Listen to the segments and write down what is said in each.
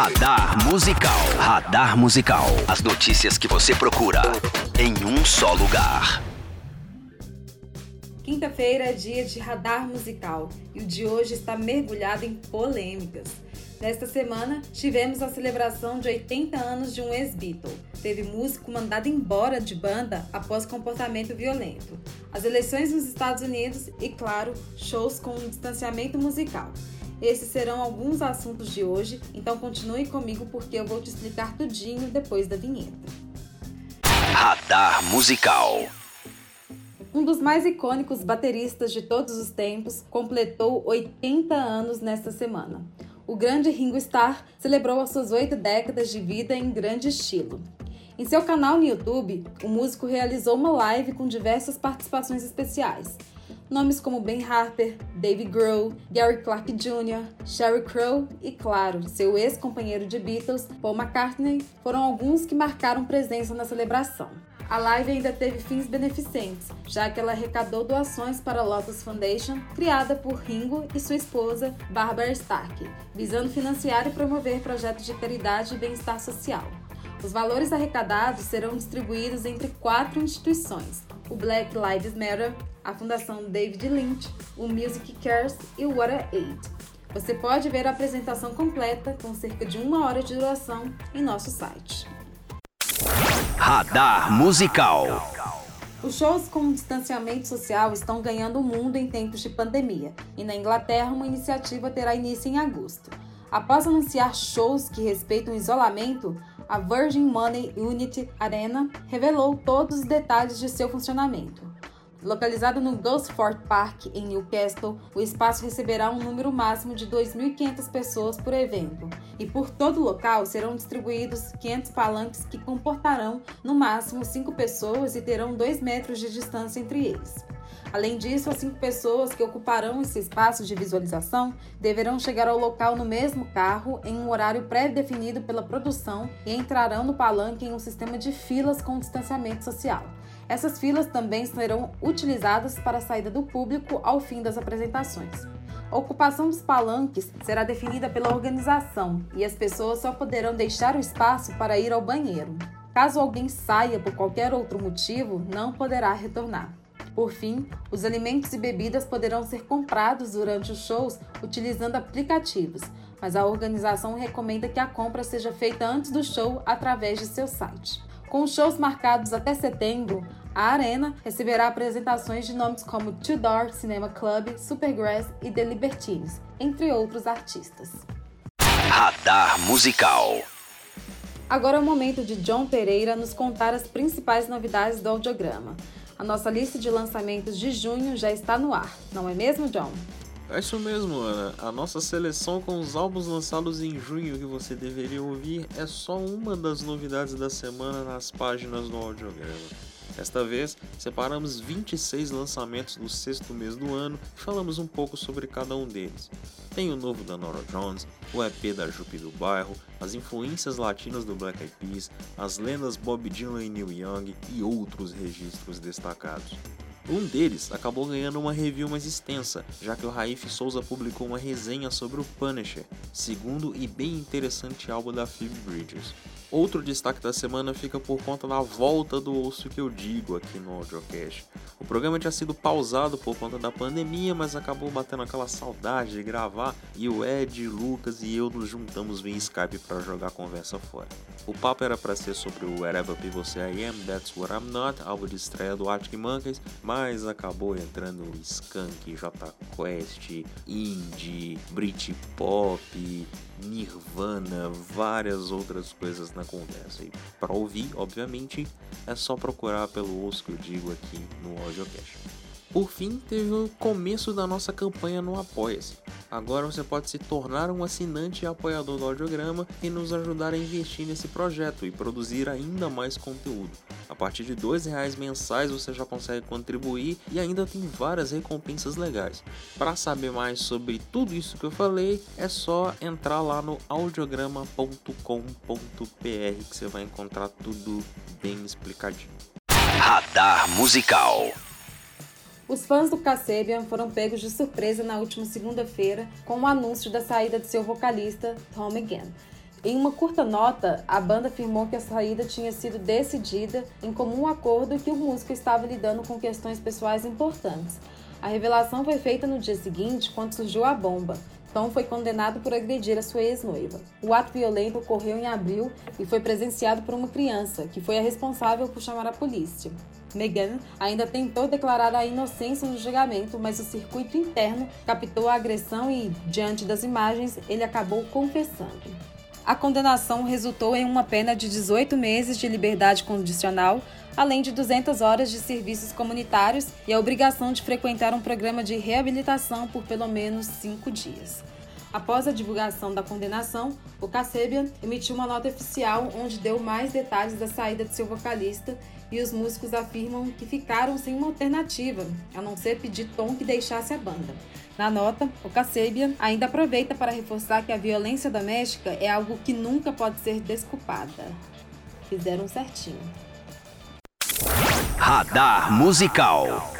Radar Musical. Radar Musical. As notícias que você procura em um só lugar. Quinta-feira é dia de radar musical e o de hoje está mergulhado em polêmicas. Nesta semana, tivemos a celebração de 80 anos de um ex-Beatle. Teve músico mandado embora de banda após comportamento violento. As eleições nos Estados Unidos e, claro, shows com um distanciamento musical. Esses serão alguns assuntos de hoje, então continue comigo porque eu vou te explicar tudinho depois da vinheta. Radar Musical. Um dos mais icônicos bateristas de todos os tempos completou 80 anos nesta semana. O grande Ringo Starr celebrou as suas oito décadas de vida em grande estilo. Em seu canal no YouTube, o músico realizou uma live com diversas participações especiais. Nomes como Ben Harper, Dave Grohl, Gary Clark Jr., Sheryl Crow e, claro, seu ex-companheiro de Beatles, Paul McCartney, foram alguns que marcaram presença na celebração. A live ainda teve fins beneficentes, já que ela arrecadou doações para a Lotus Foundation, criada por Ringo e sua esposa, Barbara Stark, visando financiar e promover projetos de caridade e bem-estar social. Os valores arrecadados serão distribuídos entre quatro instituições: o Black Lives Matter, a Fundação David Lynch, o Music Cares e o Water Aid. Você pode ver a apresentação completa, com cerca de uma hora de duração, em nosso site. Radar Musical. Os shows com distanciamento social estão ganhando o mundo em tempos de pandemia, e na Inglaterra uma iniciativa terá início em agosto. Após anunciar shows que respeitam o isolamento, a Virgin Money Unity Arena revelou todos os detalhes de seu funcionamento. Localizado no Gosford Park, em Newcastle, o espaço receberá um número máximo de 2.500 pessoas por evento, e por todo o local serão distribuídos 500 palanques que comportarão no máximo 5 pessoas e terão 2 metros de distância entre eles. Além disso, as cinco pessoas que ocuparão esse espaço de visualização deverão chegar ao local no mesmo carro em um horário pré-definido pela produção e entrarão no palanque em um sistema de filas com distanciamento social. Essas filas também serão utilizadas para a saída do público ao fim das apresentações. A ocupação dos palanques será definida pela organização e as pessoas só poderão deixar o espaço para ir ao banheiro. Caso alguém saia por qualquer outro motivo, não poderá retornar. Por fim, os alimentos e bebidas poderão ser comprados durante os shows utilizando aplicativos, mas a organização recomenda que a compra seja feita antes do show através de seu site. Com shows marcados até setembro, a Arena receberá apresentações de nomes como Tudor Cinema Club, Supergrass e The Libertines, entre outros artistas. Radar Musical. Agora é o momento de John Pereira nos contar as principais novidades do audiograma. A nossa lista de lançamentos de junho já está no ar, não é mesmo, John? É isso mesmo, Ana. A nossa seleção com os álbuns lançados em junho que você deveria ouvir é só uma das novidades da semana nas páginas do audiograma. Desta vez, separamos 26 lançamentos do sexto mês do ano e falamos um pouco sobre cada um deles. Tem o novo da Nora Jones, o EP da Jupe do Bairro, as influências latinas do Black Eyed Peas, as lendas Bob Dylan e Neil Young e outros registros destacados. Um deles acabou ganhando uma review mais extensa, já que o Raif Souza publicou uma resenha sobre o Punisher, segundo e bem interessante álbum da Phoebe Bridgers. Outro destaque da semana fica por conta da volta do Ouço Que Eu Digo aqui no Audiocast. O programa tinha sido pausado por conta da pandemia, mas acabou batendo aquela saudade de gravar e o Ed, Lucas e eu nos juntamos via Skype para jogar a conversa fora. O papo era para ser sobre o Wherever Say I Am, That's What I'm Not, álbum de estreia do Arctic Monkeys, mas acabou entrando Skunk, J Quest, Indie, Britpop, Nirvana, várias outras coisas na conversa. E para ouvir, obviamente, é só procurar pelo osso que eu digo aqui no AudioCast. Por fim, teve o começo da nossa campanha no Apoia-se. Agora você pode se tornar um assinante e apoiador do Audiograma e nos ajudar a investir nesse projeto e produzir ainda mais conteúdo. A partir de R$ reais mensais você já consegue contribuir e ainda tem várias recompensas legais. Para saber mais sobre tudo isso que eu falei, é só entrar lá no audiograma.com.br que você vai encontrar tudo bem explicadinho. Radar Musical. Os fãs do Kasabian foram pegos de surpresa na última segunda-feira com o anúncio da saída de seu vocalista, Tom McGann. Em uma curta nota, a banda afirmou que a saída tinha sido decidida em comum acordo e que o músico estava lidando com questões pessoais importantes. A revelação foi feita no dia seguinte, quando surgiu a bomba. Tom foi condenado por agredir a sua ex-noiva. O ato violento ocorreu em abril e foi presenciado por uma criança, que foi a responsável por chamar a polícia. Megan ainda tentou declarar a inocência no julgamento, mas o circuito interno captou a agressão e, diante das imagens, ele acabou confessando. A condenação resultou em uma pena de 18 meses de liberdade condicional, além de 200 horas de serviços comunitários e a obrigação de frequentar um programa de reabilitação por pelo menos cinco dias. Após a divulgação da condenação, o Kasabian emitiu uma nota oficial onde deu mais detalhes da saída de seu vocalista e os músicos afirmam que ficaram sem uma alternativa, a não ser pedir Tom que deixasse a banda. Na nota, o Kasabian ainda aproveita para reforçar que a violência doméstica é algo que nunca pode ser desculpada. Fizeram certinho. Radar Musical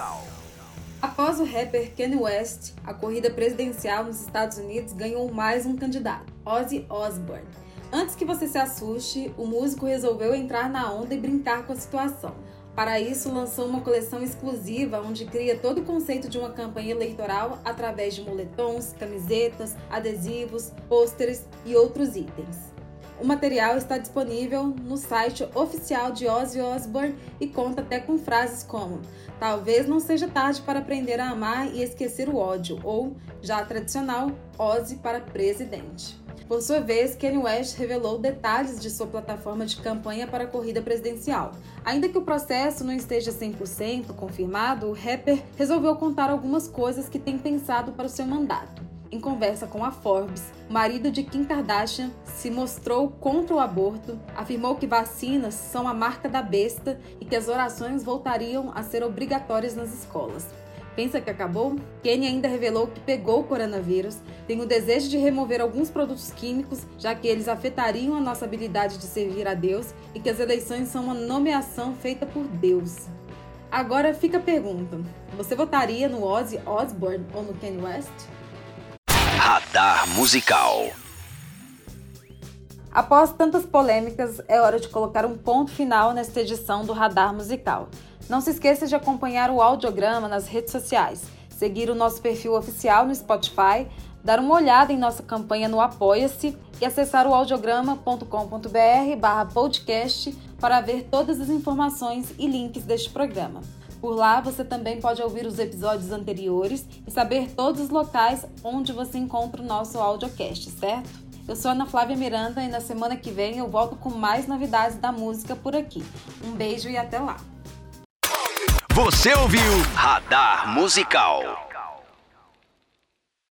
Após o rapper Kanye West, a corrida presidencial nos Estados Unidos ganhou mais um candidato, Ozzy Osbourne. Antes que você se assuste, o músico resolveu entrar na onda e brincar com a situação. Para isso, lançou uma coleção exclusiva onde cria todo o conceito de uma campanha eleitoral através de moletons, camisetas, adesivos, pôsteres e outros itens. O material está disponível no site oficial de Ozzy Osbourne e conta até com frases como: Talvez não seja tarde para aprender a amar e esquecer o ódio, ou, já tradicional, Ozzy para presidente. Por sua vez, Kanye West revelou detalhes de sua plataforma de campanha para a corrida presidencial. Ainda que o processo não esteja 100% confirmado, o rapper resolveu contar algumas coisas que tem pensado para o seu mandato. Em conversa com a Forbes, marido de Kim Kardashian se mostrou contra o aborto, afirmou que vacinas são a marca da besta e que as orações voltariam a ser obrigatórias nas escolas. Pensa que acabou? Kenny ainda revelou que pegou o coronavírus, tem o desejo de remover alguns produtos químicos, já que eles afetariam a nossa habilidade de servir a Deus e que as eleições são uma nomeação feita por Deus. Agora fica a pergunta: você votaria no Ozzy Osbourne ou no Kanye West? Radar Musical Após tantas polêmicas, é hora de colocar um ponto final nesta edição do Radar Musical. Não se esqueça de acompanhar o audiograma nas redes sociais, seguir o nosso perfil oficial no Spotify, dar uma olhada em nossa campanha no Apoia-se e acessar o audiograma.com.br barra podcast para ver todas as informações e links deste programa. Por lá você também pode ouvir os episódios anteriores e saber todos os locais onde você encontra o nosso audiocast, certo? Eu sou Ana Flávia Miranda e na semana que vem eu volto com mais novidades da música por aqui. Um beijo e até lá! Você ouviu Radar Musical.